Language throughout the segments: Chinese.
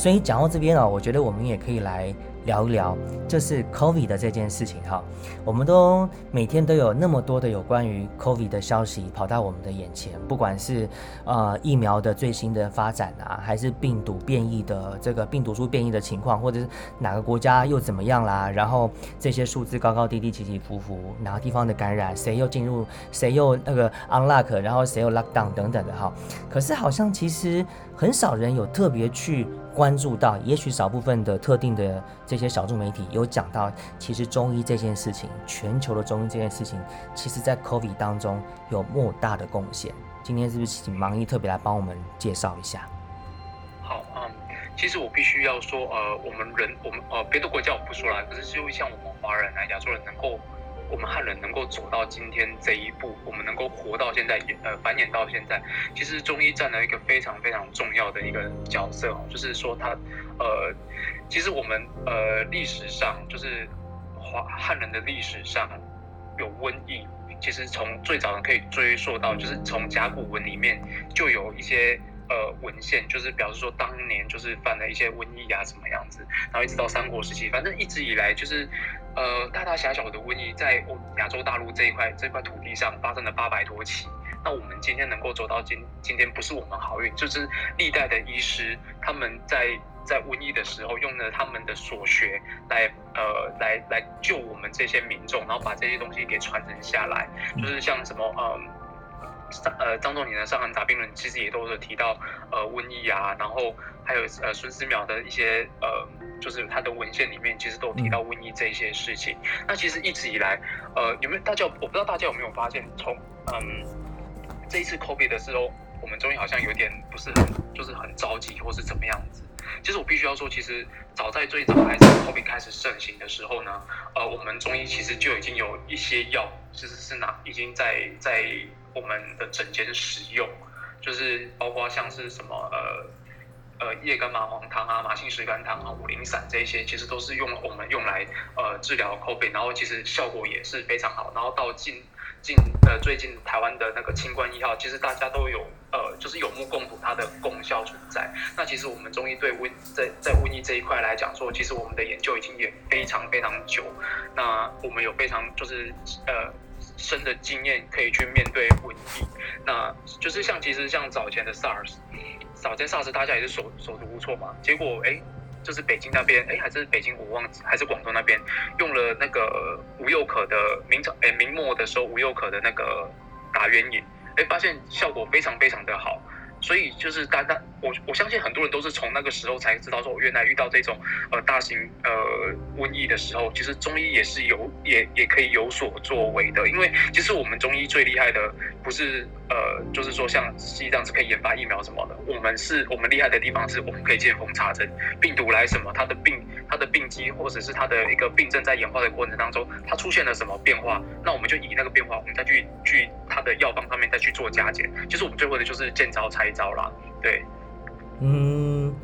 所以讲到这边啊，我觉得我们也可以来。聊一聊，这是 COVID 的这件事情哈，我们都每天都有那么多的有关于 COVID 的消息跑到我们的眼前，不管是呃疫苗的最新的发展啊，还是病毒变异的这个病毒株变异的情况，或者是哪个国家又怎么样啦，然后这些数字高高低低起起伏伏，哪个地方的感染，谁又进入，谁又那个 unlock，然后谁又 lock down 等等的哈，可是好像其实很少人有特别去。关注到，也许少部分的特定的这些小众媒体有讲到，其实中医这件事情，全球的中医这件事情，其实在 COVID 当中有莫大的贡献。今天是不是请盲医特别来帮我们介绍一下？好，嗯，其实我必须要说，呃，我们人，我们呃，别的国家我不说了，可是就像我们华人来亚洲人能够。我们汉人能够走到今天这一步，我们能够活到现在，呃，繁衍到现在，其实中医占了一个非常非常重要的一个角色哦。就是说，它，呃，其实我们呃历史上，就是华汉人的历史上有瘟疫，其实从最早可以追溯到，就是从甲骨文里面就有一些。呃，文献就是表示说当年就是犯了一些瘟疫啊，什么样子，然后一直到三国时期，反正一直以来就是，呃，大大小小的瘟疫在亚洲大陆这一块这块土地上发生了八百多起。那我们今天能够走到今今天，不是我们好运，就是历代的医师他们在在瘟疫的时候用了他们的所学来呃来来救我们这些民众，然后把这些东西给传承下来，就是像什么嗯。呃张仲景的《伤寒杂病论》其实也都是提到呃瘟疫啊，然后还有呃孙思邈的一些呃就是他的文献里面其实都有提到瘟疫这些事情。那其实一直以来呃有没有大家我不知道大家有没有发现，从嗯这一次 COVID 的时候，我们中医好像有点不是很就是很着急或是怎么样子。其实我必须要说，其实早在最早还是 COVID 开始盛行的时候呢，呃我们中医其实就已经有一些药其实是拿已经在在。我们的整间使用，就是包括像是什么呃呃叶根麻黄汤啊、马杏石甘汤啊、五苓散这些，其实都是用我们用来呃治疗 COVID，然后其实效果也是非常好。然后到近近呃最近台湾的那个清冠一号，其实大家都有呃就是有目共睹它的功效存在。那其实我们中医对瘟在在瘟疫这一块来讲说，其实我们的研究已经也非常非常久。那我们有非常就是呃。深的经验可以去面对瘟疫，那就是像其实像早前的 SARS，早前 SARS 大家也是手手足无措嘛，结果哎，就是北京那边哎还是北京我忘记还是广东那边用了那个吴又可的明朝哎明末的时候吴又可的那个打鸳鸯，哎发现效果非常非常的好。所以就是大家，我我相信很多人都是从那个时候才知道说，原来遇到这种呃大型呃瘟疫的时候，其实中医也是有也也可以有所作为的。因为其实我们中医最厉害的不是呃，就是说像西藏是可以研发疫苗什么的，我们是我们厉害的地方是我们可以见缝插针，病毒来什么，它的病它的病机或者是它的一个病症在演化的过程当中，它出现了什么变化，那我们就以那个变化，我们再去去它的药方上面再去做加减。其实我们最后的就是见招拆。招了，对，嗯，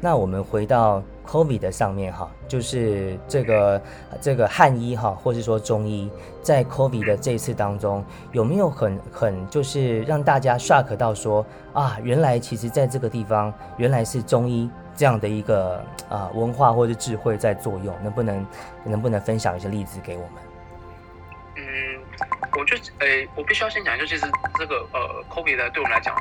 那我们回到 COVID 的上面哈，就是这个这个汉医哈，或是说中医，在 COVID 的这一次当中，有没有很很就是让大家 shock 到说啊，原来其实在这个地方，原来是中医这样的一个啊文化或者智慧在作用，能不能能不能分享一些例子给我们？嗯，我就诶，我必须要先讲，就其实这个呃 COVID 的对我们来讲。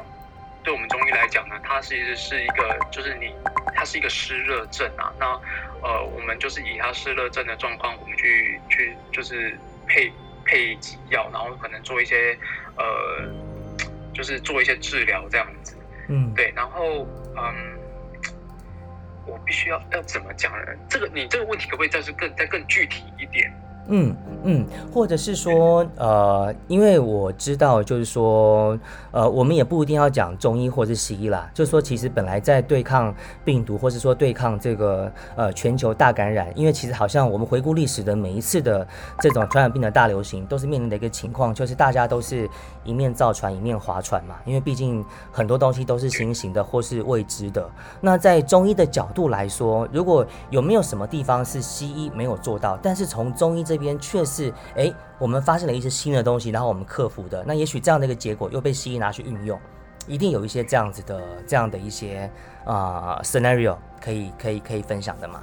对我们中医来讲呢，它其实是一个，就是你，它是一个湿热症啊。那呃，我们就是以它湿热症的状况，我们去去就是配配几药，然后可能做一些呃，就是做一些治疗这样子。嗯，对。然后嗯，我必须要要怎么讲呢？这个你这个问题可不可以再是更再更具体一点？嗯嗯，或者是说，呃，因为我知道，就是说，呃，我们也不一定要讲中医或者是西医啦。就是说，其实本来在对抗病毒，或者说对抗这个呃全球大感染，因为其实好像我们回顾历史的每一次的这种传染病的大流行，都是面临的一个情况，就是大家都是一面造船一面划船嘛。因为毕竟很多东西都是新型的或是未知的。那在中医的角度来说，如果有没有什么地方是西医没有做到，但是从中医这边却是哎，我们发现了一些新的东西，然后我们克服的。那也许这样的一个结果又被西医拿去运用，一定有一些这样子的这样的一些啊 scenario 可以可以可以分享的吗？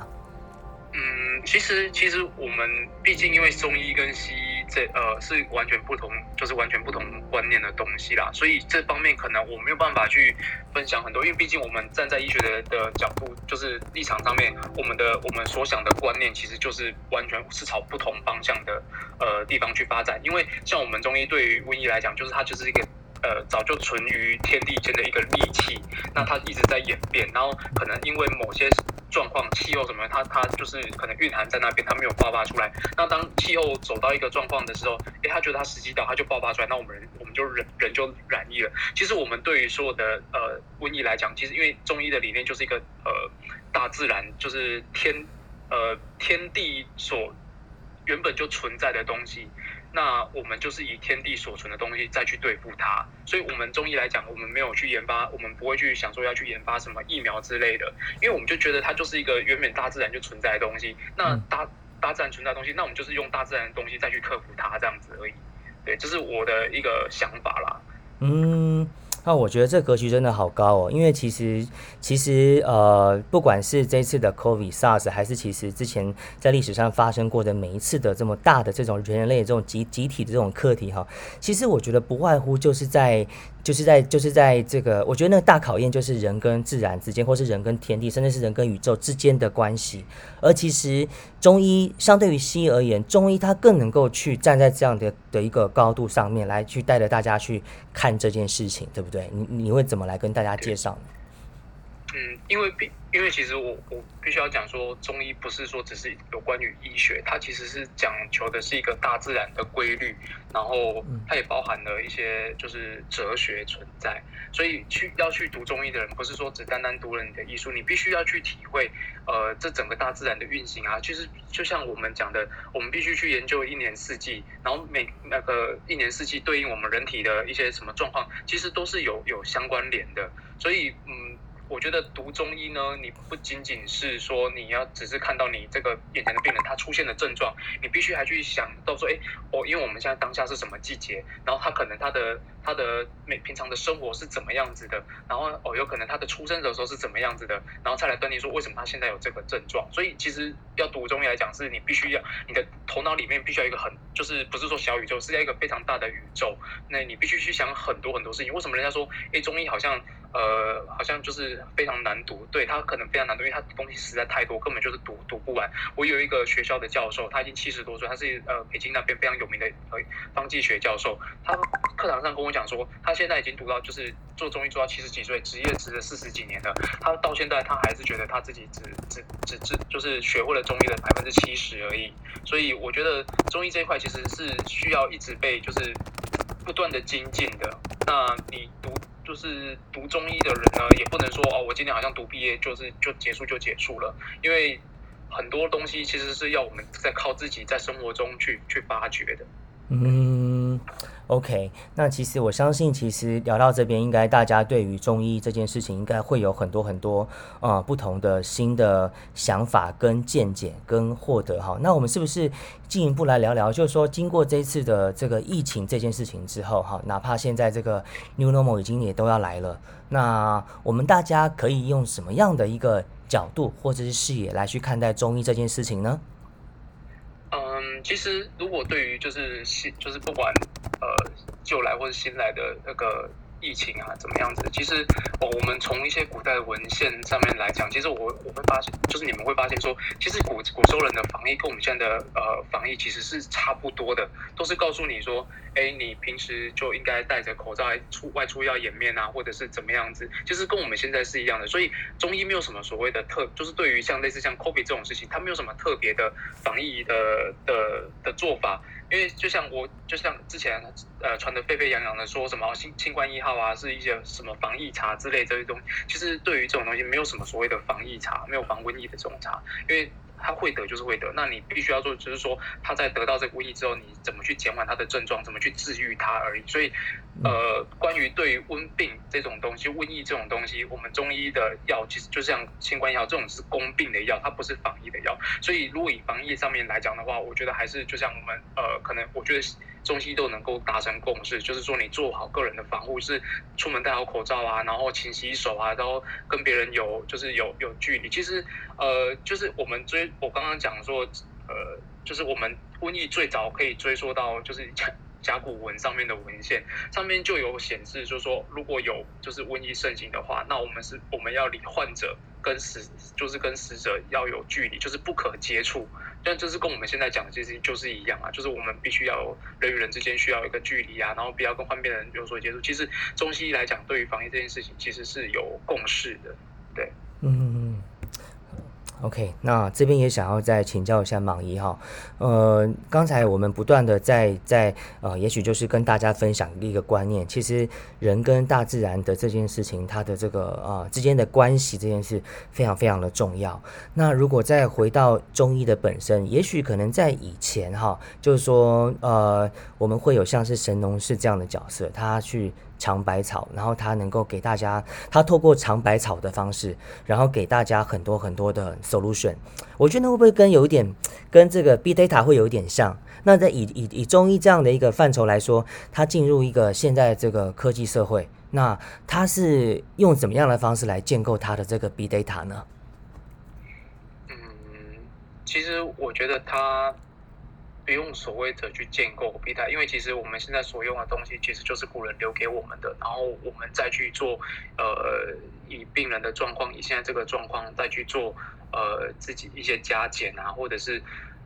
嗯，其实其实我们毕竟因为中医跟西医这呃是完全不同，就是完全不同观念的东西啦，所以这方面可能我没有办法去分享很多，因为毕竟我们站在医学的的角度，就是立场上面，我们的我们所想的观念其实就是完全是朝不同方向的呃地方去发展，因为像我们中医对于瘟疫来讲，就是它就是一个。呃，早就存于天地间的一个利器，那它一直在演变，然后可能因为某些状况、气候什么，它它就是可能蕴含在那边，它没有爆发出来。那当气候走到一个状况的时候，诶，他觉得他时机到，他就爆发出来，那我们人我们就人人就染疫了。其实我们对于所有的呃瘟疫来讲，其实因为中医的理念就是一个呃大自然就是天呃天地所原本就存在的东西。那我们就是以天地所存的东西再去对付它，所以，我们中医来讲，我们没有去研发，我们不会去想说要去研发什么疫苗之类的，因为我们就觉得它就是一个原本大自然就存在的东西。那大大自然存在的东西，那我们就是用大自然的东西再去克服它，这样子而已。对，这是我的一个想法啦。嗯。那我觉得这格局真的好高哦，因为其实其实呃，不管是这次的 COVID、SARS，还是其实之前在历史上发生过的每一次的这么大的这种人类这种集集体的这种课题哈，其实我觉得不外乎就是在。就是在就是在这个，我觉得那个大考验就是人跟自然之间，或是人跟天地，甚至是人跟宇宙之间的关系。而其实中医相对于西医而言，中医它更能够去站在这样的的一个高度上面来去带着大家去看这件事情，对不对？你你会怎么来跟大家介绍呢？嗯，因为必因为其实我我必须要讲说，中医不是说只是有关于医学，它其实是讲求的是一个大自然的规律，然后它也包含了一些就是哲学存在。所以去要去读中医的人，不是说只单单读了你的医书，你必须要去体会，呃，这整个大自然的运行啊。其实就像我们讲的，我们必须去研究一年四季，然后每那个一年四季对应我们人体的一些什么状况，其实都是有有相关联的。所以嗯。我觉得读中医呢，你不仅仅是说你要只是看到你这个眼前的病人他出现的症状，你必须还去想到说，哎，我因为我们现在当下是什么季节，然后他可能他的他的每平常的生活是怎么样子的，然后哦有可能他的出生的时候是怎么样子的，然后再来断定说为什么他现在有这个症状。所以其实要读中医来讲，是你必须要你的头脑里面必须要一个很就是不是说小宇宙，是要一个非常大的宇宙，那你必须去想很多很多事情。为什么人家说，哎，中医好像？呃，好像就是非常难读，对他可能非常难读，因为他东西实在太多，根本就是读读不完。我有一个学校的教授，他已经七十多岁，他是呃北京那边非常有名的呃方剂学教授。他课堂上跟我讲说，他现在已经读到就是做中医做到七十几岁，职业职了四十几年了。他到现在他还是觉得他自己只只只只就是学会了中医的百分之七十而已。所以我觉得中医这一块其实是需要一直被就是不断的精进的。那你读。就是读中医的人呢，也不能说哦，我今天好像读毕业就是就结束就结束了，因为很多东西其实是要我们在靠自己在生活中去去发掘的。嗯。OK，那其实我相信，其实聊到这边，应该大家对于中医这件事情，应该会有很多很多呃不同的新的想法跟见解跟获得哈。那我们是不是进一步来聊聊？就是说，经过这次的这个疫情这件事情之后哈，哪怕现在这个 New Normal 已经也都要来了，那我们大家可以用什么样的一个角度或者是视野来去看待中医这件事情呢？其实如果对于就是新就是不管呃旧来或者新来的那个。疫情啊，怎么样子？其实，哦，我们从一些古代文献上面来讲，其实我我会发现，就是你们会发现说，其实古古时候人的防疫跟我们现在的呃防疫其实是差不多的，都是告诉你说，哎，你平时就应该戴着口罩出外出要掩面啊，或者是怎么样子，其实跟我们现在是一样的。所以中医没有什么所谓的特，就是对于像类似像 COVID 这种事情，它没有什么特别的防疫的的的做法。因为就像我，就像之前呃传的沸沸扬扬的说什么新新冠一号啊，是一些什么防疫茶之类这些东西，其实对于这种东西没有什么所谓的防疫茶，没有防瘟疫的这种茶，因为。他会得就是会得，那你必须要做，就是说他在得到这个瘟疫之后，你怎么去减缓他的症状，怎么去治愈他而已。所以，呃，关于对于瘟病这种东西，瘟疫这种东西，我们中医的药其实就像新冠药这种是攻病的药，它不是防疫的药。所以，如果以防疫上面来讲的话，我觉得还是就像我们呃，可能我觉得中西都能够达成共识，就是说你做好个人的防护，是出门戴好口罩啊，然后勤洗手啊，然后跟别人有就是有有距离。其实呃，就是我们追我刚刚讲说，呃，就是我们瘟疫最早可以追溯到就是 甲骨文上面的文献，上面就有显示，就是说如果有就是瘟疫盛行的话，那我们是我们要离患者跟死就是跟死者要有距离，就是不可接触。但这是跟我们现在讲的其实就是一样啊，就是我们必须要有人与人之间需要一个距离啊，然后不要跟患病的人有所接触。其实中西医来讲，对于防疫这件事情，其实是有共识的，对，嗯。OK，那这边也想要再请教一下莽姨哈，呃，刚才我们不断的在在呃，也许就是跟大家分享一个观念，其实人跟大自然的这件事情，它的这个呃之间的关系这件事非常非常的重要。那如果再回到中医的本身，也许可能在以前哈，就是说呃，我们会有像是神农氏这样的角色，他去。尝百草，然后他能够给大家，他透过尝百草的方式，然后给大家很多很多的 solution。我觉得会不会跟有一点跟这个 b data 会有一点像？那在以以以中医这样的一个范畴来说，它进入一个现在这个科技社会，那它是用怎么样的方式来建构它的这个 b data 呢？嗯，其实我觉得它。不用所谓的去建构必它，因为其实我们现在所用的东西其实就是古人留给我们的，然后我们再去做，呃，以病人的状况，以现在这个状况再去做，呃，自己一些加减啊，或者是，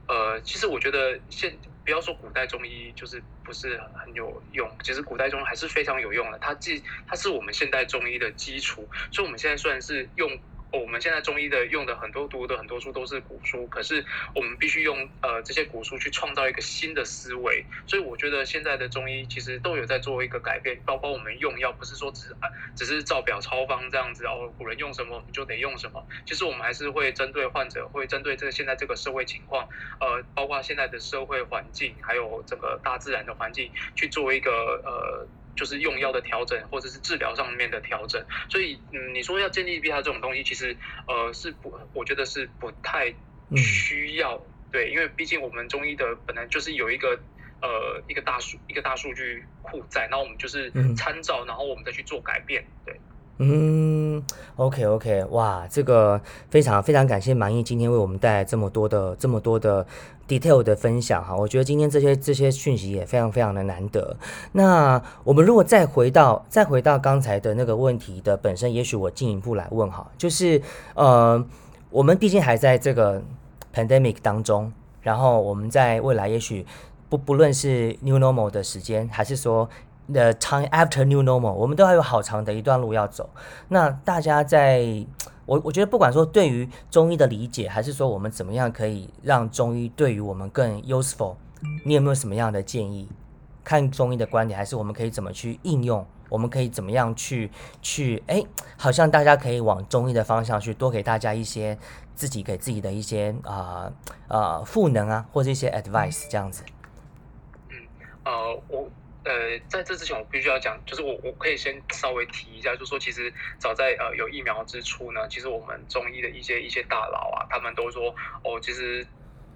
呃，其实我觉得现不要说古代中医就是不是很有用，其实古代中医还是非常有用的，它既它是我们现代中医的基础，所以我们现在算是用。我们现在中医的用的很多读的很多书都是古书，可是我们必须用呃这些古书去创造一个新的思维，所以我觉得现在的中医其实都有在做一个改变，包括我们用药不是说只只是照表抄方这样子哦，古人用什么我们就得用什么，其实我们还是会针对患者，会针对这个现在这个社会情况，呃，包括现在的社会环境，还有整个大自然的环境去做一个呃。就是用药的调整，或者是治疗上面的调整，所以嗯，你说要建立 B 他这种东西，其实呃是不，我觉得是不太需要，对，因为毕竟我们中医的本来就是有一个呃一个大数一个大数据库在，然后我们就是参照，然后我们再去做改变，对。嗯，OK OK，哇，这个非常非常感谢满意今天为我们带来这么多的这么多的 detail 的分享哈，我觉得今天这些这些讯息也非常非常的难得。那我们如果再回到再回到刚才的那个问题的本身，也许我进一步来问哈，就是呃，我们毕竟还在这个 pandemic 当中，然后我们在未来也许不不论是 new normal 的时间，还是说。的 time after new normal，我们都还有好长的一段路要走。那大家在，我我觉得不管说对于中医的理解，还是说我们怎么样可以让中医对于我们更 useful，你有没有什么样的建议？看中医的观点，还是我们可以怎么去应用？我们可以怎么样去去？哎，好像大家可以往中医的方向去，多给大家一些自己给自己的一些啊啊赋能啊，或者一些 advice 这样子。嗯，呃，我。呃，在这之前，我必须要讲，就是我我可以先稍微提一下，就是说，其实早在呃有疫苗之初呢，其实我们中医的一些一些大佬啊，他们都说，哦，其实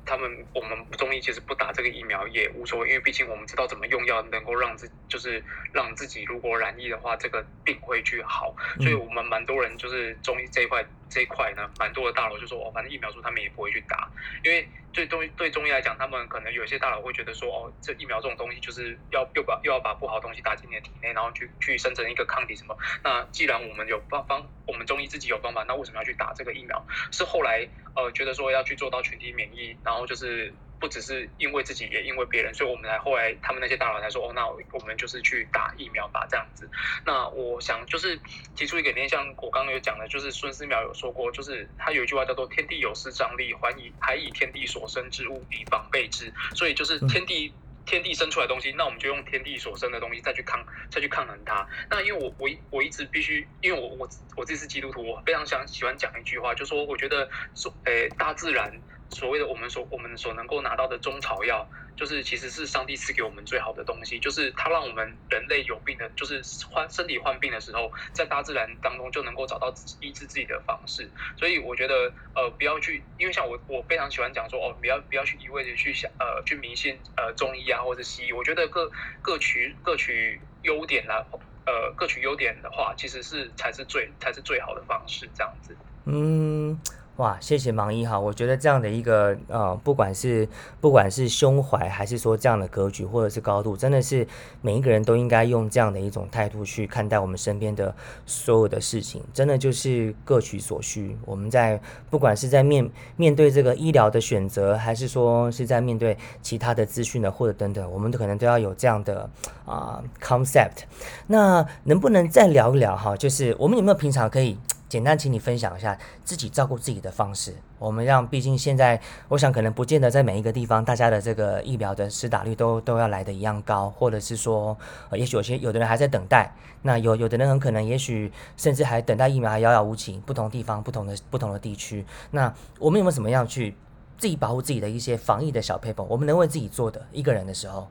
他们我们中医其实不打这个疫苗也无所谓，因为毕竟我们知道怎么用药能够让自就是让自己如果染疫的话，这个病会去好，所以我们蛮多人就是中医这一块这一块呢，蛮多的大佬就说，哦，反正疫苗说他们也不会去打，因为。对中对中医来讲，他们可能有些大佬会觉得说，哦，这疫苗这种东西就是要又把又要把不好的东西打进你的体内，然后去去生成一个抗体什么。那既然我们有方方，我们中医自己有方法，那为什么要去打这个疫苗？是后来呃觉得说要去做到群体免疫，然后就是。不只是因为自己，也因为别人，所以我们才后来他们那些大佬才说，哦，那我们就是去打疫苗吧，这样子。那我想就是提出一个点，像我刚刚有讲的，就是孙思邈有说过，就是他有一句话叫做“天地有失张力，还以还以天地所生之物以防备之”。所以就是天地天地生出来的东西，那我们就用天地所生的东西再去抗再去抗衡它。那因为我我我一直必须，因为我我我自己是基督徒，我非常想喜欢讲一句话，就说我觉得说，诶，大自然。所谓的我们所我们所能够拿到的中草药，就是其实是上帝赐给我们最好的东西，就是它让我们人类有病的，就是患身体患病的时候，在大自然当中就能够找到医治自己的方式。所以我觉得，呃，不要去，因为像我，我非常喜欢讲说，哦，不要不要去一味的去想，呃，去迷信呃中医啊或者西医。我觉得各各取各取优点啦，呃，各取优点的话，其实是才是最才是最好的方式，这样子。嗯。哇，谢谢盲一哈，我觉得这样的一个呃，不管是不管是胸怀，还是说这样的格局，或者是高度，真的是每一个人都应该用这样的一种态度去看待我们身边的所有的事情，真的就是各取所需。我们在不管是在面面对这个医疗的选择，还是说是在面对其他的资讯的或者等等，我们都可能都要有这样的啊 concept。那能不能再聊一聊哈？就是我们有没有平常可以？简单，请你分享一下自己照顾自己的方式。我们让，毕竟现在，我想可能不见得在每一个地方，大家的这个疫苗的施打率都都要来的一样高，或者是说，呃，也许有些有的人还在等待，那有有的人很可能，也许甚至还等待疫苗还遥遥无期。不同地方、不同的不同的地区，那我们有没有什么样去自己保护自己的一些防疫的小配方？我们能为自己做的一个人的时候。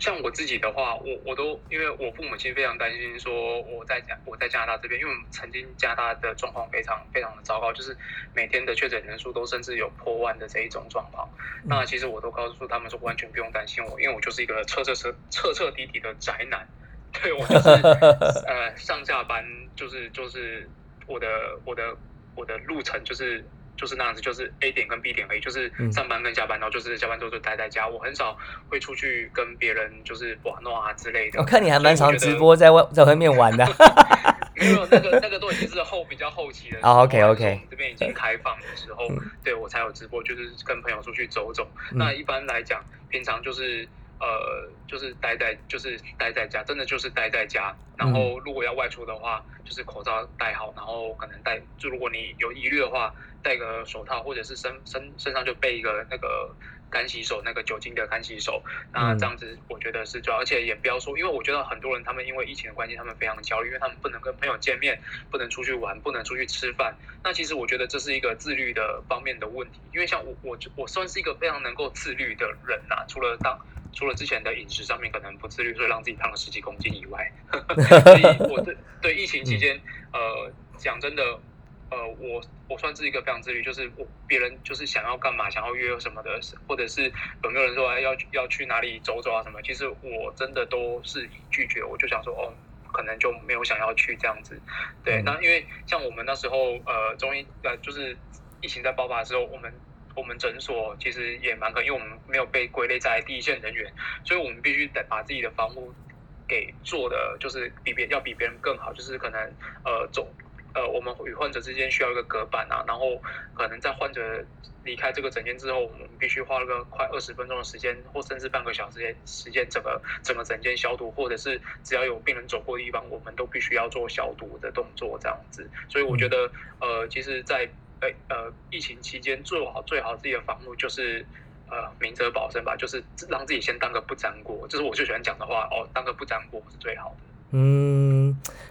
像我自己的话，我我都因为我父母亲非常担心，说我在加我在加拿大这边，因为我们曾经加拿大的状况非常非常的糟糕，就是每天的确诊人数都甚至有破万的这一种状况。那其实我都告诉他们说，完全不用担心我，因为我就是一个彻彻彻彻彻底底的宅男，对我就是呃上下班就是就是我的我的我的路程就是。就是那样子，就是 A 点跟 B 点而已，就是上班跟下班，然后就是下班之后就待在家。我很少会出去跟别人就是玩闹啊之类的。我看你还蛮常直播在外在外面玩的。没有那个那个都已经是后比较后期的。哦，OK OK。这边已经开放的时候，对我才有直播，就是跟朋友出去走走。那一般来讲，平常就是呃，就是待在就是待在家，真的就是待在家。然后如果要外出的话，就是口罩戴好，然后可能戴就如果你有疑虑的话。戴个手套，或者是身身身上就备一个那个干洗手，那个酒精的干洗手。那这样子，我觉得是重要。而且也不要说，因为我觉得很多人他们因为疫情的关系，他们非常焦虑，因为他们不能跟朋友见面，不能出去玩，不能出去吃饭。那其实我觉得这是一个自律的方面的问题。因为像我我我算是一个非常能够自律的人呐，除了当除了之前的饮食上面可能不自律，所以让自己胖了十几公斤以外，所以我对对疫情期间，呃，讲真的。呃，我我算是一个非常自律，就是我别人就是想要干嘛，想要约什么的，或者是有没有人说要要去哪里走走啊什么，其实我真的都是拒绝，我就想说哦，可能就没有想要去这样子。对，那因为像我们那时候呃，中医呃，就是疫情在爆发的时候，我们我们诊所其实也蛮可，因为我们没有被归类在第一线人员，所以我们必须得把自己的防护给做的就是比别要比别人更好，就是可能呃走。呃，我们与患者之间需要一个隔板啊，然后可能在患者离开这个诊间之后，我们必须花了个快二十分钟的时间，或甚至半个小时时间，整个整个诊间消毒，或者是只要有病人走过的地方，我们都必须要做消毒的动作，这样子。所以我觉得，呃，其实，在呃呃疫情期间，做好最好自己的防护就是呃明哲保身吧，就是让自己先当个不粘锅，这是我最喜欢讲的话哦，当个不粘锅是最好的。嗯，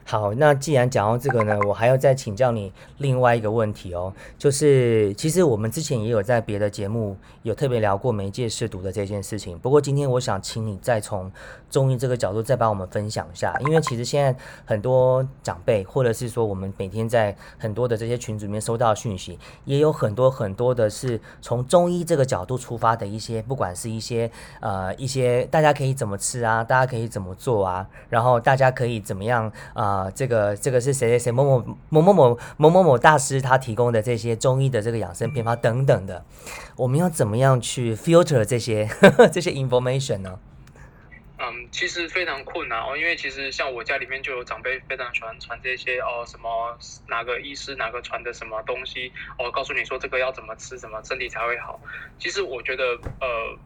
好，那既然讲到这个呢，我还要再请教你另外一个问题哦，就是其实我们之前也有在别的节目有特别聊过媒介试毒的这件事情，不过今天我想请你再从中医这个角度再帮我们分享一下，因为其实现在很多长辈或者是说我们每天在很多的这些群组里面收到讯息，也有很多很多的是从中医这个角度出发的一些，不管是一些呃一些大家可以怎么吃啊，大家可以怎么做啊，然后大家。可以怎么样啊？这个这个是谁谁谁某某某某某某某某大师他提供的这些中医的这个养生偏方等等的，我们要怎么样去 filter 这些呵呵 这些 information 呢？嗯，其实非常困难哦，因为其实像我家里面就有长辈非常喜欢传这些哦，什么哪个医师哪个传的什么东西哦，告诉你说这个要怎么吃，怎么身体才会好。其实我觉得呃。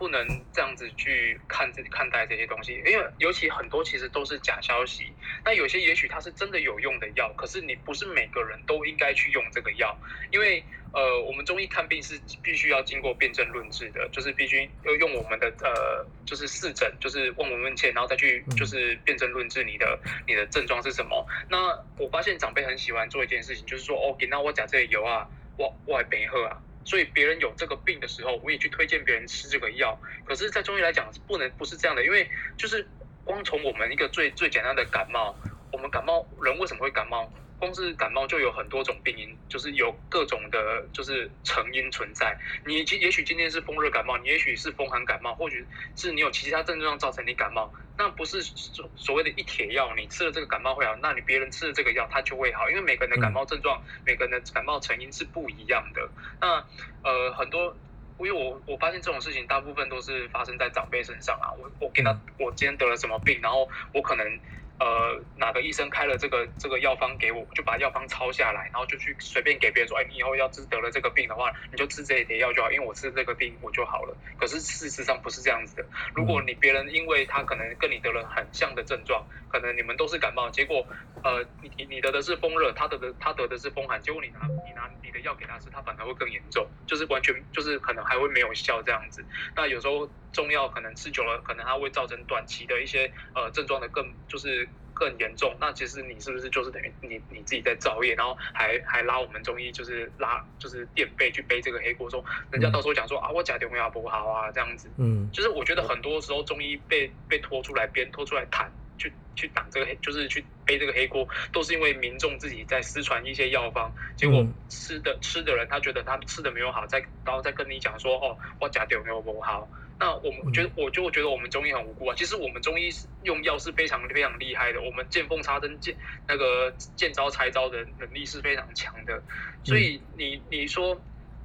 不能这样子去看这看待这些东西，因为尤其很多其实都是假消息。那有些也许它是真的有用的药，可是你不是每个人都应该去用这个药，因为呃，我们中医看病是必须要经过辨证论治的，就是必须要用我们的呃，就是四诊，就是问闻问切，然后再去就是辨证论治你的你的症状是什么。那我发现长辈很喜欢做一件事情，就是说哦，给那我讲这个油啊，我我还没喝啊。所以别人有这个病的时候，我也去推荐别人吃这个药。可是，在中医来讲，不能不是这样的，因为就是光从我们一个最最简单的感冒，我们感冒人为什么会感冒？光是感冒就有很多种病因，就是有各种的，就是成因存在。你今也许今天是风热感冒，你也许是风寒感冒，或许是你有其他症状造成你感冒，那不是所所谓的一帖药，你吃了这个感冒会好，那你别人吃了这个药他就会好，因为每个人的感冒症状，每个人的感冒成因是不一样的。那呃很多，因为我我发现这种事情大部分都是发生在长辈身上啊。我我给他我今天得了什么病，然后我可能。呃，哪个医生开了这个这个药方给我，就把药方抄下来，然后就去随便给别人说，哎，你以后要治得了这个病的话，你就吃这一碟药就好，因为我吃这个病我就好了。可是事实上不是这样子的。如果你别人因为他可能跟你得了很像的症状，可能你们都是感冒，结果呃你你你得的是风热，他得的他得的是风寒，结果你拿你拿你的药给他吃，他反而会更严重，就是完全就是可能还会没有效这样子。那有时候中药可能吃久了，可能它会造成短期的一些呃症状的更就是。更严重，那其实你是不是就是等于你你自己在造业，然后还 还拉我们中医就是拉就是垫背去背这个黑锅，说人家到时候讲说啊我假中药不好啊？这样子，嗯，就是我觉得很多时候中医被被拖出来编拖出来谈，去去挡这个黑，就是去背这个黑锅，都是因为民众自己在私传一些药方，结果吃的吃的人他觉得他吃的没有好，再然后再跟你讲说哦我假点胃不好。那我们觉得，我就觉得我们中医很无辜啊。其实我们中医用药是非常非常厉害的，我们见缝插针、见那个见招拆招的能力是非常强的。所以你你说，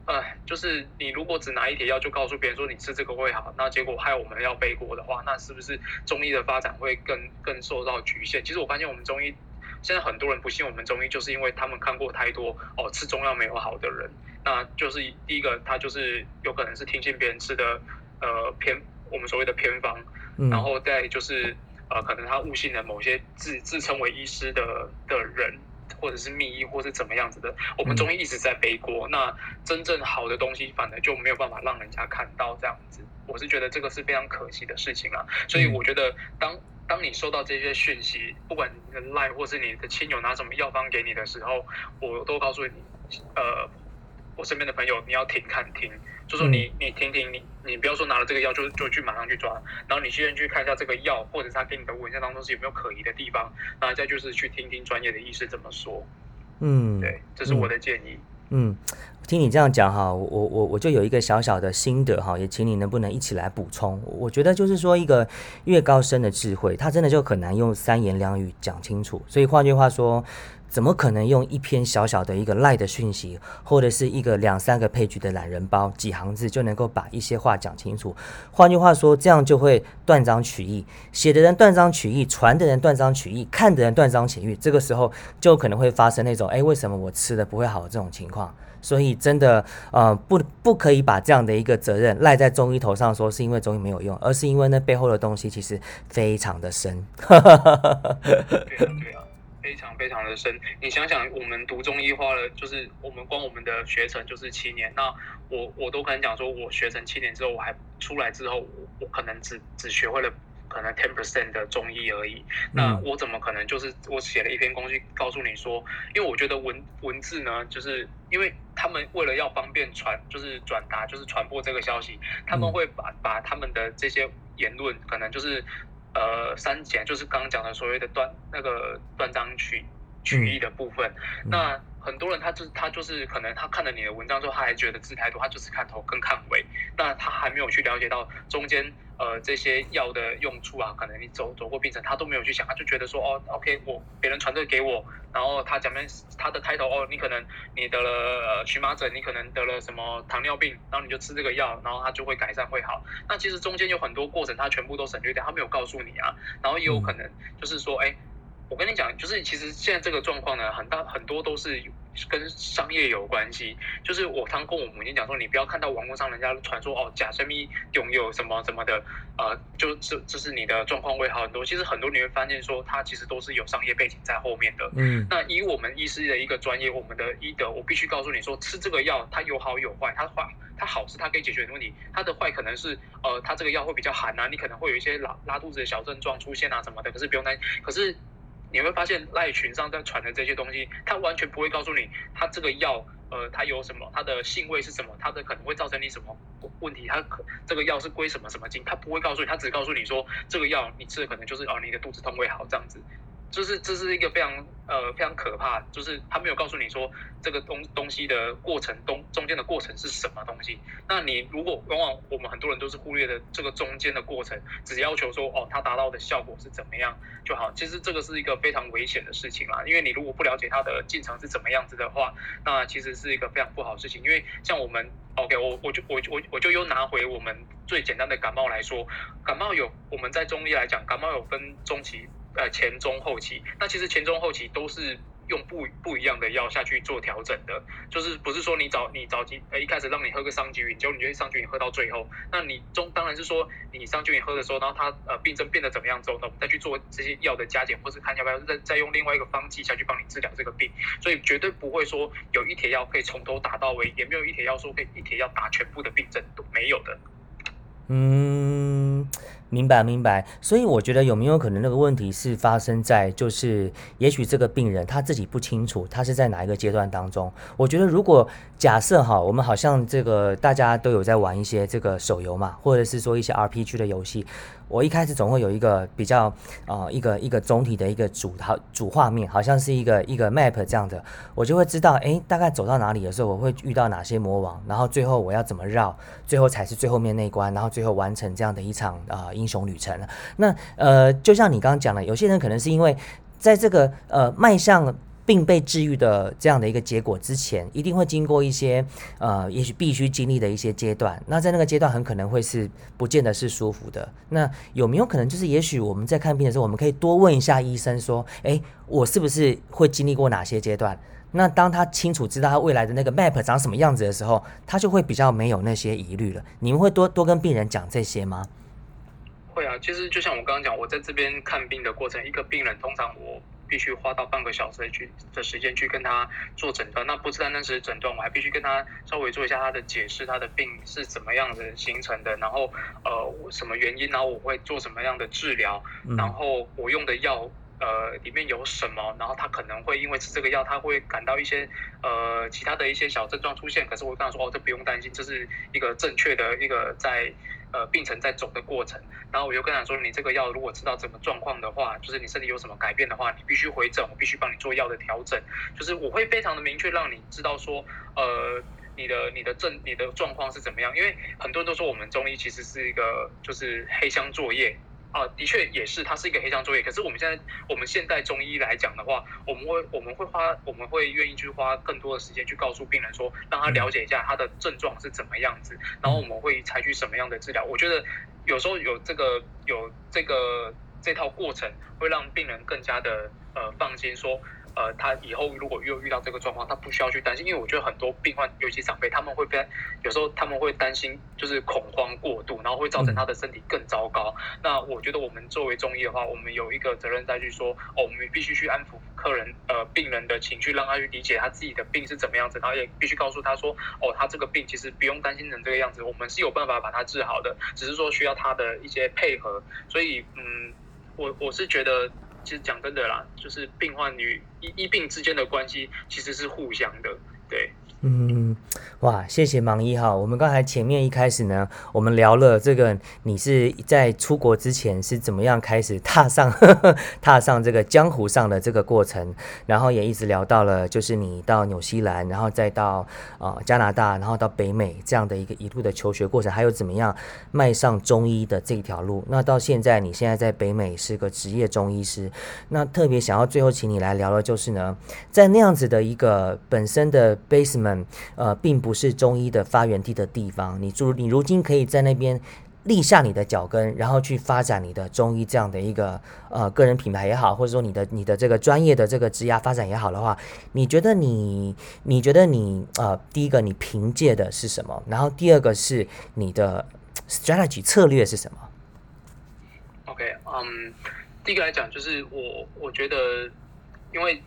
哎，就是你如果只拿一帖药就告诉别人说你吃这个会好，那结果害我们要背锅的话，那是不是中医的发展会更更受到局限？其实我发现我们中医现在很多人不信我们中医，就是因为他们看过太多哦吃中药没有好的人。那就是第一个，他就是有可能是听信别人吃的。呃，偏我们所谓的偏方，然后再就是呃，可能他误信了某些自自称为医师的的人，或者是密医，或是怎么样子的。我们中医一直在背锅，那真正好的东西反而就没有办法让人家看到这样子。我是觉得这个是非常可惜的事情啊。所以我觉得，当当你收到这些讯息，不管你的赖或是你的亲友拿什么药方给你的时候，我都告诉你，呃，我身边的朋友，你要停看听。就说你你听听你你不要说拿了这个药就就去马上去抓，然后你先去看一下这个药或者他给你的文献当中是有没有可疑的地方，然后再就是去听听专业的医师怎么说。嗯，对，这是我的建议。嗯，听你这样讲哈，我我我就有一个小小的心得哈，也请你能不能一起来补充？我觉得就是说一个越高深的智慧，它真的就很难用三言两语讲清楚。所以换句话说。怎么可能用一篇小小的一个赖的讯息，或者是一个两三个配角的懒人包，几行字就能够把一些话讲清楚？换句话说，这样就会断章取义，写的人断章取义，传的人断章取义，看的人断章取义，这个时候就可能会发生那种，哎，为什么我吃的不会好这种情况？所以真的，呃，不不可以把这样的一个责任赖在中医头上，说是因为中医没有用，而是因为那背后的东西其实非常的深。对啊，对啊。非常非常的深，你想想，我们读中医花了，就是我们光我们的学程就是七年，那我我都可能讲说，我学成七年之后，我还出来之后，我我可能只只学会了可能 ten percent 的中医而已，那我怎么可能就是我写了一篇东西告诉你说，因为我觉得文文字呢，就是因为他们为了要方便传，就是转达，就是传播这个消息，他们会把把他们的这些言论，可能就是。呃，删减就是刚刚讲的所谓的断那个断章取取义的部分。那很多人他就是他就是可能他看了你的文章之后，他还觉得字太多，他就是看头更看尾。那他还没有去了解到中间。呃，这些药的用处啊，可能你走走过病程，他都没有去想，他就觉得说，哦，OK，我别人传这个给我，然后他讲面他的开头，哦，你可能你得了荨麻疹，你可能得了什么糖尿病，然后你就吃这个药，然后它就会改善会好。那其实中间有很多过程，他全部都省略掉，他没有告诉你啊。然后也有可能就是说，哎。我跟你讲，就是其实现在这个状况呢，很大很多都是跟商业有关系。就是我常跟我母亲讲说，你不要看到网络上人家传说哦，假生命拥有什么什么的，呃，就这这是你的状况会好很多。其实很多你会发现说，它其实都是有商业背景在后面的。嗯。那以我们医师的一个专业，我们的医德，我必须告诉你说，吃这个药它有好有坏，它坏它好是它可以解决的问题，它的坏可能是呃，它这个药会比较寒啊，你可能会有一些拉拉肚子的小症状出现啊什么的。可是不用担心，可是。你会发现赖群上在传的这些东西，他完全不会告诉你，他这个药呃，它有什么，它的性味是什么，它的可能会造成你什么问题，它可这个药是归什么什么经，它不会告诉你，它只告诉你说这个药你吃的可能就是哦你的肚子痛会好这样子。就是这是一个非常呃非常可怕，就是他没有告诉你说这个东东西的过程中中间的过程是什么东西。那你如果往往我们很多人都是忽略的这个中间的过程，只要求说哦它达到的效果是怎么样就好。其实这个是一个非常危险的事情啦，因为你如果不了解它的进程是怎么样子的话，那其实是一个非常不好的事情。因为像我们 OK 我我就我我我就又拿回我们最简单的感冒来说，感冒有我们在中医来讲，感冒有分中期。呃，前中后期，那其实前中后期都是用不不一样的药下去做调整的，就是不是说你早你早期呃一开始让你喝个桑菊饮，结果你觉得桑菊饮喝到最后，那你中当然是说你桑菊饮喝的时候，然后它呃病症变得怎么样之后，那我们再去做这些药的加减，或是看要不要再再用另外一个方剂下去帮你治疗这个病，所以绝对不会说有一帖药可以从头打到尾，也没有一帖药说可以一帖药打全部的病症都没有的。嗯。明白明白，所以我觉得有没有可能那个问题是发生在就是，也许这个病人他自己不清楚他是在哪一个阶段当中。我觉得如果假设哈，我们好像这个大家都有在玩一些这个手游嘛，或者是说一些 RPG 的游戏。我一开始总会有一个比较啊一个一个总体的一个主好主画面，好像是一个一个 map 这样的，我就会知道哎大概走到哪里的时候，我会遇到哪些魔王，然后最后我要怎么绕，最后才是最后面那关，然后最后完成这样的一场啊英雄旅程。那呃就像你刚刚讲的，有些人可能是因为在这个呃迈向。并被治愈的这样的一个结果之前，一定会经过一些呃，也许必须经历的一些阶段。那在那个阶段，很可能会是不见得是舒服的。那有没有可能，就是也许我们在看病的时候，我们可以多问一下医生说：“哎，我是不是会经历过哪些阶段？”那当他清楚知道他未来的那个 map 长什么样子的时候，他就会比较没有那些疑虑了。你们会多多跟病人讲这些吗？会啊，其实就像我刚刚讲，我在这边看病的过程，一个病人通常我。必须花到半个小时去的时间去跟他做诊断，那不是单单是诊断，我还必须跟他稍微做一下他的解释，他的病是怎么样的形成的，然后呃什么原因，然后我会做什么样的治疗，然后我用的药呃里面有什么，然后他可能会因为吃这个药，他会感到一些呃其他的一些小症状出现，可是我跟他说哦，这不用担心，这是一个正确的一个在。呃，病程在走的过程，然后我又跟他说，你这个药如果知道怎么状况的话，就是你身体有什么改变的话，你必须回诊，我必须帮你做药的调整，就是我会非常的明确让你知道说，呃，你的你的症你的状况是怎么样，因为很多人都说我们中医其实是一个就是黑箱作业。啊，的确也是，它是一个黑箱作业。可是我们现在，我们现代中医来讲的话，我们会我们会花，我们会愿意去花更多的时间去告诉病人说，让他了解一下他的症状是怎么样子，然后我们会采取什么样的治疗。我觉得有时候有这个有这个这套过程，会让病人更加的呃放心说。呃，他以后如果又遇到这个状况，他不需要去担心，因为我觉得很多病患，尤其长辈，他们会非常有时候他们会担心，就是恐慌过度，然后会造成他的身体更糟糕。那我觉得我们作为中医的话，我们有一个责任再去说，哦，我们必须去安抚客人呃病人的情绪，让他去理解他自己的病是怎么样子，然后也必须告诉他说，哦，他这个病其实不用担心成这个样子，我们是有办法把它治好的，只是说需要他的一些配合。所以，嗯，我我是觉得。其实讲真的啦，就是病患与医医病之间的关系其实是互相的，对。嗯，哇，谢谢盲一哈。我们刚才前面一开始呢，我们聊了这个你是在出国之前是怎么样开始踏上 踏上这个江湖上的这个过程，然后也一直聊到了就是你到纽西兰，然后再到呃加拿大，然后到北美这样的一个一路的求学过程，还有怎么样迈上中医的这条路。那到现在你现在在北美是个职业中医师，那特别想要最后请你来聊的就是呢，在那样子的一个本身的 basement。呃，并不是中医的发源地的地方。你如你如今可以在那边立下你的脚跟，然后去发展你的中医这样的一个呃个人品牌也好，或者说你的你的这个专业的这个职业发展也好的话，你觉得你你觉得你呃，第一个你凭借的是什么？然后第二个是你的 strategy 策略是什么？OK，嗯，第一个来讲就是我我觉得因为。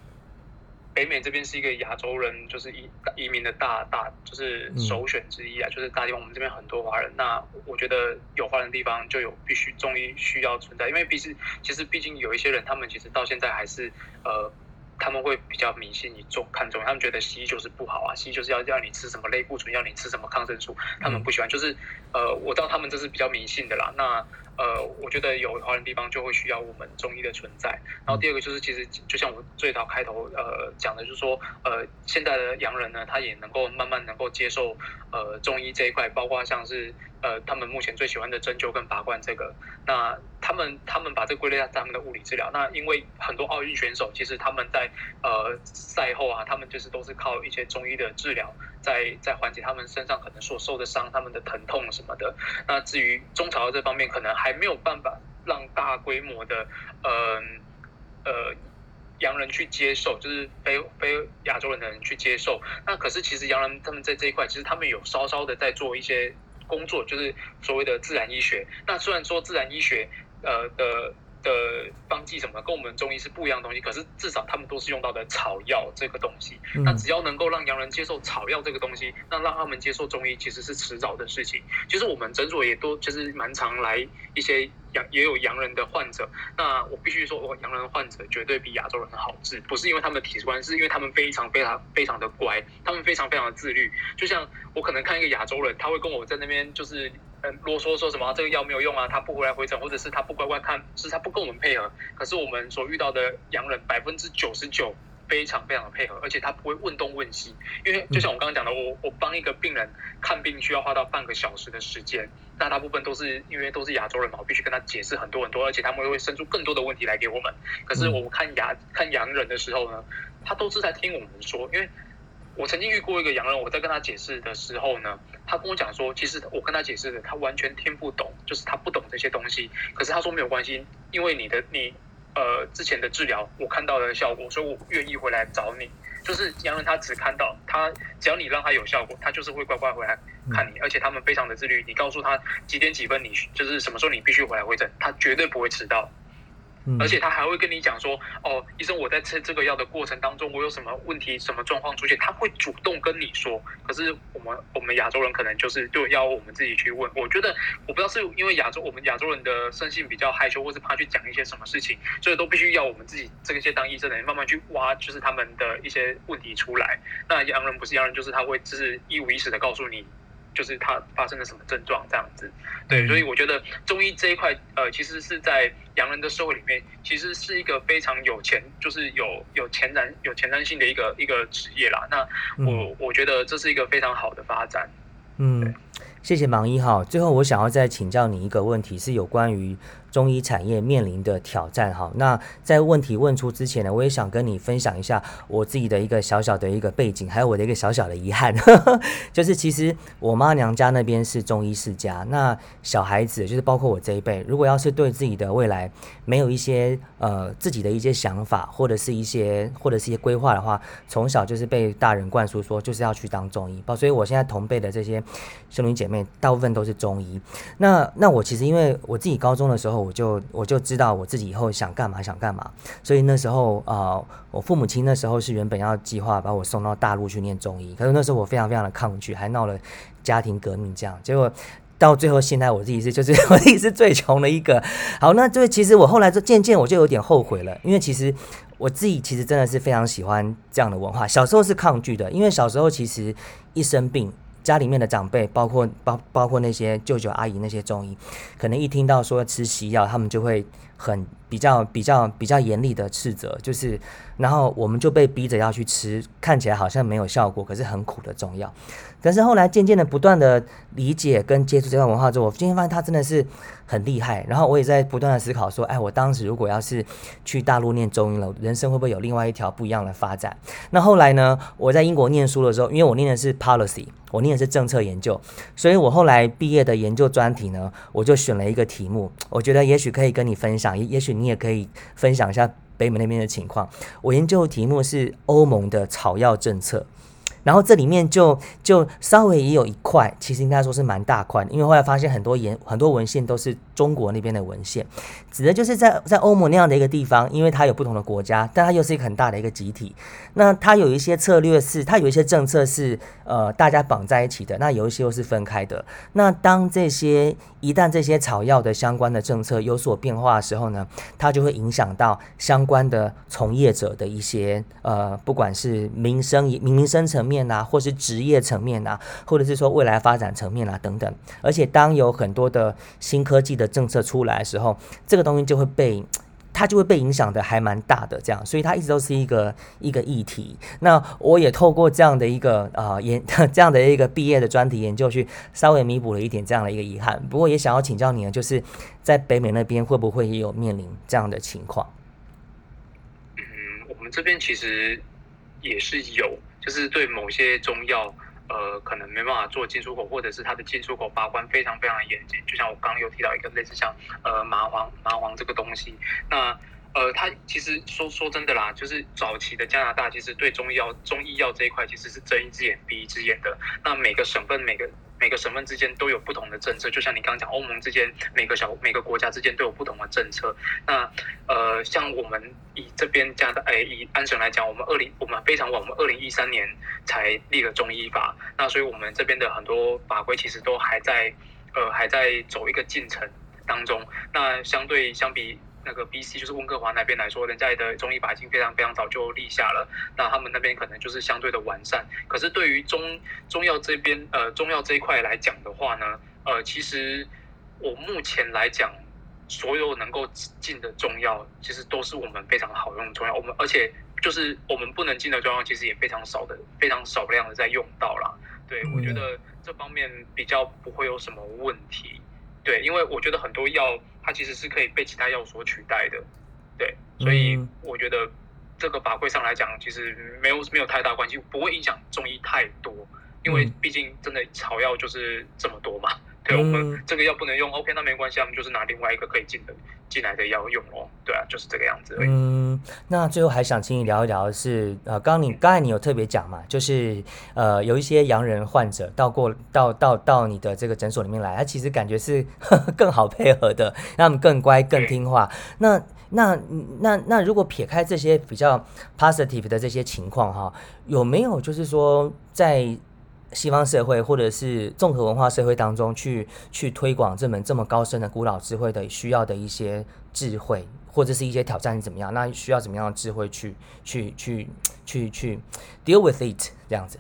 北美这边是一个亚洲人，就是移移民的大大，就是首选之一啊，就是大地方。我们这边很多华人，那我觉得有华人地方就有必须中医需要存在，因为毕竟其实毕竟有一些人，他们其实到现在还是呃他们会比较迷信你重看中，他们觉得西医就是不好啊，西医就是要要你吃什么类固醇，要你吃什么抗生素，他们不喜欢。就是呃，我知道他们这是比较迷信的啦。那呃，我觉得有华人地方就会需要我们中医的存在。然后第二个就是，其实就像我最早开头呃讲的，就是说呃，现在的洋人呢，他也能够慢慢能够接受呃中医这一块，包括像是。呃，他们目前最喜欢的针灸跟拔罐，这个，那他们他们把这归类在他们的物理治疗。那因为很多奥运选手，其实他们在呃赛后啊，他们就是都是靠一些中医的治疗，在在缓解他们身上可能所受的伤，他们的疼痛什么的。那至于中朝这方面，可能还还没有办法让大规模的嗯呃洋人去接受，就是非非亚洲人的人去接受。那可是其实洋人他们在这一块，其实他们有稍稍的在做一些。工作就是所谓的自然医学。那虽然说自然医学，呃的。的方剂什么跟我们中医是不一样的东西，可是至少他们都是用到的草药这个东西。那只要能够让洋人接受草药这个东西，那让他们接受中医其实是迟早的事情。其实我们诊所也都就是蛮常来一些洋也有洋人的患者。那我必须说，我洋人患者绝对比亚洲人好治，不是因为他们的体质关系，是因为他们非常非常非常的乖，他们非常非常的自律。就像我可能看一个亚洲人，他会跟我在那边就是。嗯，啰嗦说什么这个药没有用啊？他不回来回诊，或者是他不乖乖看，是他不跟我们配合。可是我们所遇到的洋人百分之九十九非常非常的配合，而且他不会问东问西。因为就像我刚刚讲的，我我帮一个病人看病需要花到半个小时的时间，那大部分都是因为都是亚洲人嘛，我必须跟他解释很多很多，而且他们会生出更多的问题来给我们。可是我们看牙看洋人的时候呢，他都是在听我们说，因为。我曾经遇过一个洋人，我在跟他解释的时候呢，他跟我讲说，其实我跟他解释的，他完全听不懂，就是他不懂这些东西。可是他说没有关系，因为你的你呃之前的治疗，我看到的效果，所以我愿意回来找你。就是洋人他只看到他，只要你让他有效果，他就是会乖乖回来看你，而且他们非常的自律。你告诉他几点几分，你就是什么时候你必须回来回诊，他绝对不会迟到。而且他还会跟你讲说，哦，医生，我在吃这个药的过程当中，我有什么问题、什么状况出现，他会主动跟你说。可是我们我们亚洲人可能就是就要我们自己去问。我觉得我不知道是因为亚洲我们亚洲人的生性比较害羞，或是怕去讲一些什么事情，所以都必须要我们自己这些当医生的人慢慢去挖，就是他们的一些问题出来。那洋人不是洋人，就是他会就是一五一十的告诉你。就是他发生了什么症状这样子，对，所以我觉得中医这一块，呃，其实是在洋人的社会里面，其实是一个非常有前，就是有有前瞻有前瞻性的一个一个职业啦。那我我觉得这是一个非常好的发展。嗯，谢谢芒一哈。最后我想要再请教你一个问题，是有关于。中医产业面临的挑战，哈，那在问题问出之前呢，我也想跟你分享一下我自己的一个小小的一个背景，还有我的一个小小的遗憾，就是其实我妈娘家那边是中医世家，那小孩子就是包括我这一辈，如果要是对自己的未来没有一些呃自己的一些想法，或者是一些或者是一些规划的话，从小就是被大人灌输说就是要去当中医，包所以我现在同辈的这些兄弟姐妹大部分都是中医，那那我其实因为我自己高中的时候。我就我就知道我自己以后想干嘛想干嘛，所以那时候啊，我父母亲那时候是原本要计划把我送到大陆去念中医，可是那时候我非常非常的抗拒，还闹了家庭革命这样，结果到最后现在我自己是就是 我自己是最穷的一个。好，那这其实我后来就渐渐我就有点后悔了，因为其实我自己其实真的是非常喜欢这样的文化，小时候是抗拒的，因为小时候其实一生病。家里面的长辈，包括包包括那些舅舅阿姨那些中医，可能一听到说吃西药，他们就会很比较比较比较严厉的斥责，就是，然后我们就被逼着要去吃，看起来好像没有效果，可是很苦的中药。但是后来渐渐的不断的理解跟接触这段文化之后，我今天发现它真的是很厉害。然后我也在不断的思考说，哎，我当时如果要是去大陆念中医了，人生会不会有另外一条不一样的发展？那后来呢，我在英国念书的时候，因为我念的是 policy。我念的是政策研究，所以我后来毕业的研究专题呢，我就选了一个题目，我觉得也许可以跟你分享，也也许你也可以分享一下北美那边的情况。我研究的题目是欧盟的草药政策。然后这里面就就稍微也有一块，其实应该说是蛮大块，因为后来发现很多言很多文献都是中国那边的文献，指的就是在在欧盟那样的一个地方，因为它有不同的国家，但它又是一个很大的一个集体，那它有一些策略是，它有一些政策是呃大家绑在一起的，那有一些又是分开的。那当这些一旦这些草药的相关的政策有所变化的时候呢，它就会影响到相关的从业者的一些呃，不管是民生、民民生层面面啊，或是职业层面啊，或者是说未来发展层面啊等等。而且当有很多的新科技的政策出来的时候，这个东西就会被。它就会被影响的还蛮大的，这样，所以它一直都是一个一个议题。那我也透过这样的一个啊研 这样的一个毕业的专题研究，去稍微弥补了一点这样的一个遗憾。不过也想要请教你呢，就是在北美那边会不会也有面临这样的情况？嗯，我们这边其实也是有，就是对某些中药。呃，可能没办法做进出口，或者是它的进出口把关非常非常严谨。就像我刚刚有提到一个类似像呃麻黄麻黄这个东西，那呃，它其实说说真的啦，就是早期的加拿大其实对中医药中医药这一块其实是睁一只眼闭一只眼的。那每个省份每个。每个省份之间都有不同的政策，就像你刚刚讲，欧盟之间每个小每个国家之间都有不同的政策。那呃，像我们以这边加的，哎，以安省来讲，我们二零我们非常晚，我们二零一三年才立了中医法。那所以我们这边的很多法规其实都还在呃还在走一个进程当中。那相对相比。那个 B C 就是温哥华那边来说，人家的中医法已经非常非常早就立下了，那他们那边可能就是相对的完善。可是对于中中药这边，呃，中药这一块来讲的话呢，呃，其实我目前来讲，所有能够进的中药，其实都是我们非常好用的中药。我们而且就是我们不能进的中药，其实也非常少的，非常少量的在用到啦。对我觉得这方面比较不会有什么问题。对，因为我觉得很多药。它其实是可以被其他药所取代的，对，所以我觉得这个法规上来讲，其实没有没有太大关系，不会影响中医太多，因为毕竟真的草药就是这么多嘛。对，我们这个药不能用，OK，那没关系，我们就是拿另外一个可以进的进来的药用哦。对啊，就是这个样子。嗯，那最后还想请你聊一聊是，呃，刚你刚才你有特别讲嘛，就是呃，有一些洋人患者到过到到到你的这个诊所里面来，他其实感觉是 更好配合的，让他们更乖更听话。那那那那如果撇开这些比较 positive 的这些情况哈，有没有就是说在西方社会或者是综合文化社会当中，去去推广这门这么高深的古老智慧的需要的一些智慧，或者是一些挑战是怎么样？那需要怎么样的智慧去去去去去 deal with it 这样子？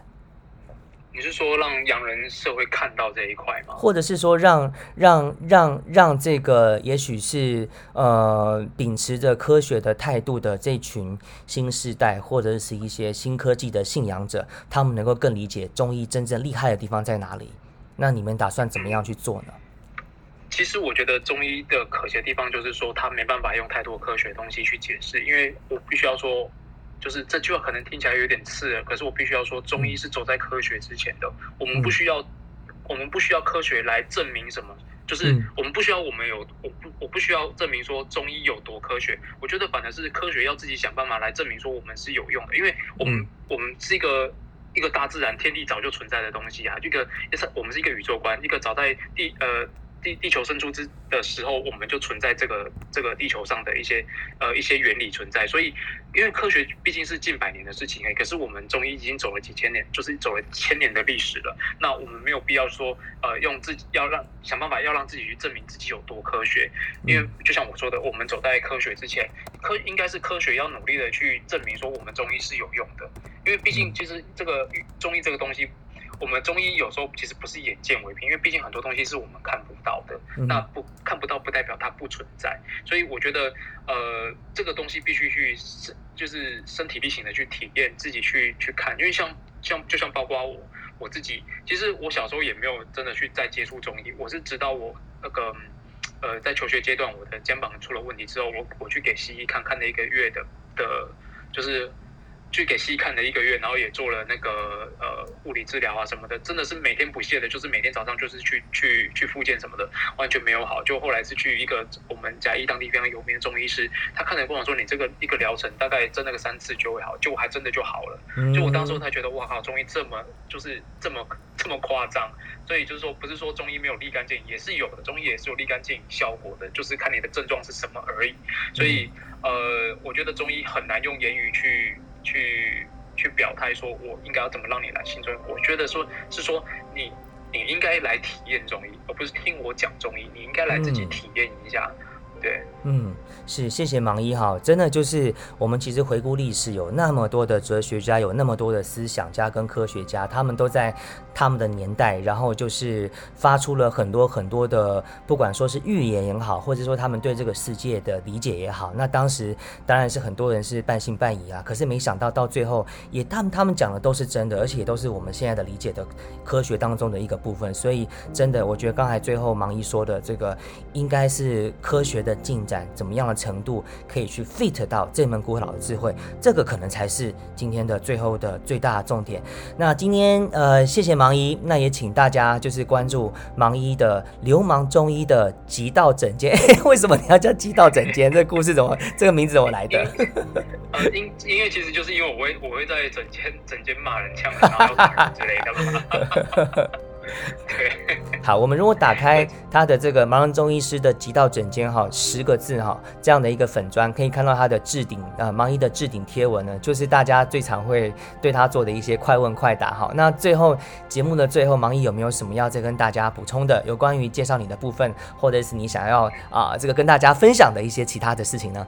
你是说让洋人社会看到这一块吗？或者是说让让让让这个也许是呃秉持着科学的态度的这群新时代，或者是一些新科技的信仰者，他们能够更理解中医真正厉害的地方在哪里？那你们打算怎么样去做呢？其实我觉得中医的可惜的地方就是说，他没办法用太多科学东西去解释，因为我必须要说。就是这句话可能听起来有点刺耳，可是我必须要说，中医是走在科学之前的。我们不需要，我们不需要科学来证明什么，就是我们不需要我们有，我不我不需要证明说中医有多科学。我觉得反而是科学要自己想办法来证明说我们是有用的，因为我们我们是一个一个大自然天地早就存在的东西啊，一个也是我们是一个宇宙观，一个早在地呃。地地球生出之的时候，我们就存在这个这个地球上的一些呃一些原理存在，所以因为科学毕竟是近百年的事情哎，可是我们中医已经走了几千年，就是走了千年的历史了。那我们没有必要说呃用自己要让想办法要让自己去证明自己有多科学，因为就像我说的，我们走在科学之前，科应该是科学要努力的去证明说我们中医是有用的，因为毕竟其实这个中医这个东西。我们中医有时候其实不是眼见为凭，因为毕竟很多东西是我们看不到的。那不看不到不代表它不存在，所以我觉得呃这个东西必须去身就是身体力行的去体验，自己去去看。因为像像就像包括我我自己，其实我小时候也没有真的去再接触中医，我是直到我那个呃在求学阶段，我的肩膀出了问题之后，我我去给西医看看了一个月的的，就是。去给西医看了一个月，然后也做了那个呃物理治疗啊什么的，真的是每天不懈的，就是每天早上就是去去去复健什么的，完全没有好。就后来是去一个我们甲医当地非常有名的中医师，他看了跟我说，你这个一个疗程大概针那个三次就会好，就还真的就好了。就我当时才觉得，哇靠，中医这么就是这么这么夸张。所以就是说，不是说中医没有立竿见影，也是有的，中医也是有立竿见影效果的，就是看你的症状是什么而已。所以呃，我觉得中医很难用言语去。去去表态说，我应该要怎么让你来信中医？我觉得说是说你你应该来体验中医，而不是听我讲中医。你应该来自己体验一下，对，嗯。是，谢谢盲一哈，真的就是我们其实回顾历史，有那么多的哲学家，有那么多的思想家跟科学家，他们都在他们的年代，然后就是发出了很多很多的，不管说是预言也好，或者说他们对这个世界的理解也好，那当时当然是很多人是半信半疑啊，可是没想到到最后，也他们他们讲的都是真的，而且也都是我们现在的理解的科学当中的一个部分，所以真的，我觉得刚才最后盲一说的这个，应该是科学的进展怎么样的。程度可以去 fit 到这门古老的智慧，这个可能才是今天的最后的最大的重点。那今天呃，谢谢盲医，那也请大家就是关注盲医的流氓中医的极道整间。为什么你要叫极道整间？这故事怎么这个名字怎么来的？呃，因因为其实就是因为我会我会在整间整间骂人、呛人、然后之类的。好，我们如果打开他的这个盲人中医师的极道诊间哈，十个字哈，这样的一个粉砖，可以看到他的置顶呃盲医的置顶贴文呢，就是大家最常会对他做的一些快问快答哈。那最后节目的最后，盲医有没有什么要再跟大家补充的，有关于介绍你的部分，或者是你想要啊这个跟大家分享的一些其他的事情呢？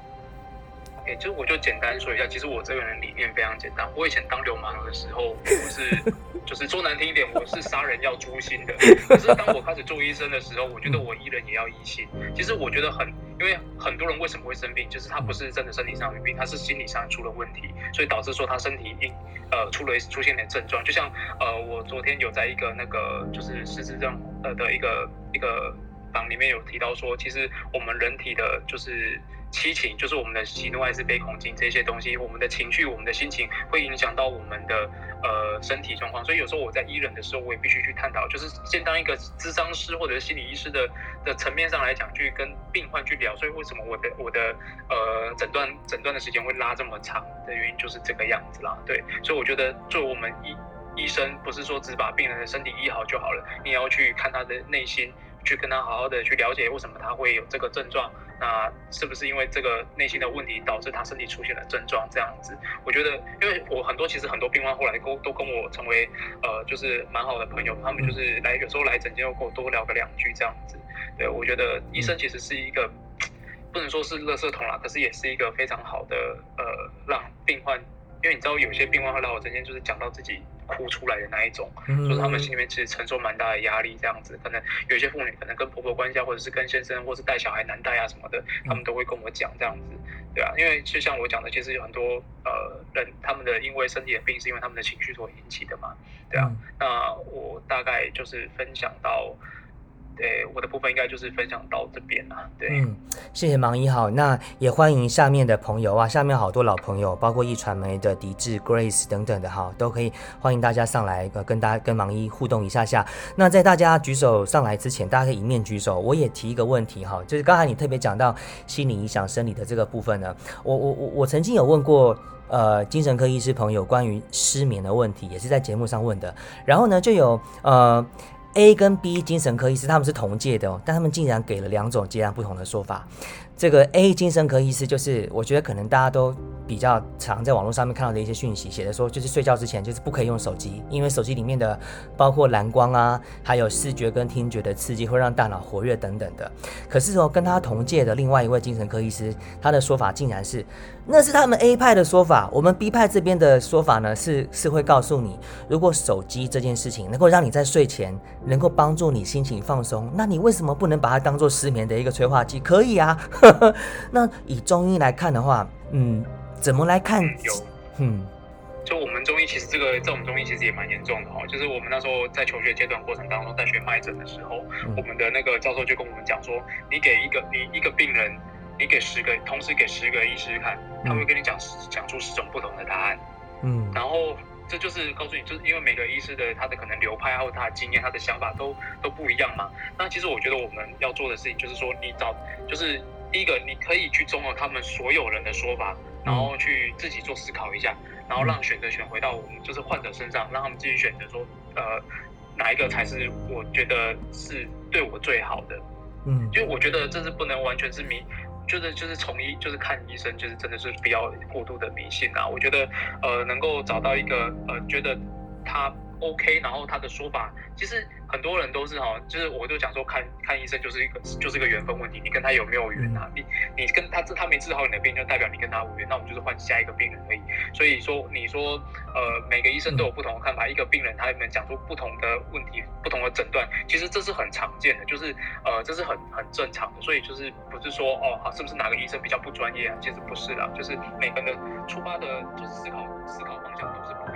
就我就简单说一下，其实我这个人理念非常简单。我以前当流氓的时候，我是 就是说难听一点，我是杀人要诛心的。可是当我开始做医生的时候，我觉得我医人也要医心。其实我觉得很，因为很多人为什么会生病，就是他不是真的身体上有病，他是心理上出了问题，所以导致说他身体因呃出了出现点症状。就像呃我昨天有在一个那个就是失智症呃的一个一个榜里面有提到说，其实我们人体的就是。七情就是我们的喜怒哀思悲恐惊这些东西，我们的情绪、我们的心情会影响到我们的呃身体状况。所以有时候我在医人的时候，我也必须去探讨，就是先当一个咨商师或者是心理医师的的层面上来讲，去跟病患去聊。所以为什么我的我的呃诊断诊断的时间会拉这么长的原因就是这个样子啦。对，所以我觉得作为我们医医生，不是说只把病人的身体医好就好了，你要去看他的内心。去跟他好好的去了解为什么他会有这个症状，那是不是因为这个内心的问题导致他身体出现了症状这样子？我觉得，因为我很多其实很多病患后来都都跟我成为呃就是蛮好的朋友，他们就是来有时候来诊间又跟我多聊个两句这样子。对我觉得医生其实是一个 不能说是垃圾桶啦，可是也是一个非常好的呃让病患。因为你知道，有些病患会来我这边，就是讲到自己哭出来的那一种，就是他们心里面其实承受蛮大的压力，这样子。可能有些妇女可能跟婆婆关系啊，或者是跟先生，或是带小孩难带啊什么的，他们都会跟我讲这样子，对啊。因为就像我讲的，其实有很多呃人，他们的因为身体的病是因为他们的情绪所引起的嘛，对啊。那我大概就是分享到。对，我的部分应该就是分享到这边了。对，嗯，谢谢盲一好，那也欢迎下面的朋友啊，下面好多老朋友，包括易传媒的迪智、Grace 等等的哈，都可以欢迎大家上来呃跟大家跟盲一互动一下下。那在大家举手上来之前，大家可以一面举手。我也提一个问题哈，就是刚才你特别讲到心理影响生理的这个部分呢，我我我我曾经有问过呃精神科医师朋友关于失眠的问题，也是在节目上问的，然后呢就有呃。A 跟 B 精神科医师他们是同届的哦，但他们竟然给了两种截然不同的说法。这个 A 精神科医师就是，我觉得可能大家都比较常在网络上面看到的一些讯息，写的说就是睡觉之前就是不可以用手机，因为手机里面的包括蓝光啊，还有视觉跟听觉的刺激会让大脑活跃等等的。可是说跟他同届的另外一位精神科医师，他的说法竟然是，那是他们 A 派的说法，我们 B 派这边的说法呢是是会告诉你，如果手机这件事情能够让你在睡前能够帮助你心情放松，那你为什么不能把它当做失眠的一个催化剂？可以啊。那以中医来看的话，嗯，怎么来看？有，嗯，就我们中医其实这个在我们中医其实也蛮严重的哈。就是我们那时候在求学阶段过程当中，在学脉诊的时候，我们的那个教授就跟我们讲说，你给一个你一个病人，你给十个，同时给十个医师看，他会跟你讲讲出十种不同的答案。嗯，然后这就是告诉你，就是因为每个医师的他的可能流派，还有他的经验，他的想法都都不一样嘛。那其实我觉得我们要做的事情就是说，你找就是第一个，你可以去综合他们所有人的说法，然后去自己做思考一下，然后让选择权回到我们就是患者身上，让他们自己选择说，呃，哪一个才是我觉得是对我最好的。嗯，因为我觉得这是不能完全是迷。就是就是从医就是看医生，就是真的是不要过度的迷信啊！我觉得呃能够找到一个呃觉得他。OK，然后他的说法，其实很多人都是哈，就是我就讲说看看医生就是一个就是一个缘分问题，你跟他有没有缘啊？你你跟他治他没治好你的病，就代表你跟他无缘，那我们就是换下一个病人而已。所以说你说呃每个医生都有不同的看法，一个病人他们讲出不同的问题、不同的诊断，其实这是很常见的，就是呃这是很很正常的。所以就是不是说哦好是不是哪个医生比较不专业啊？其实不是啦，就是每个人的出发的就是思考思考方向都是不。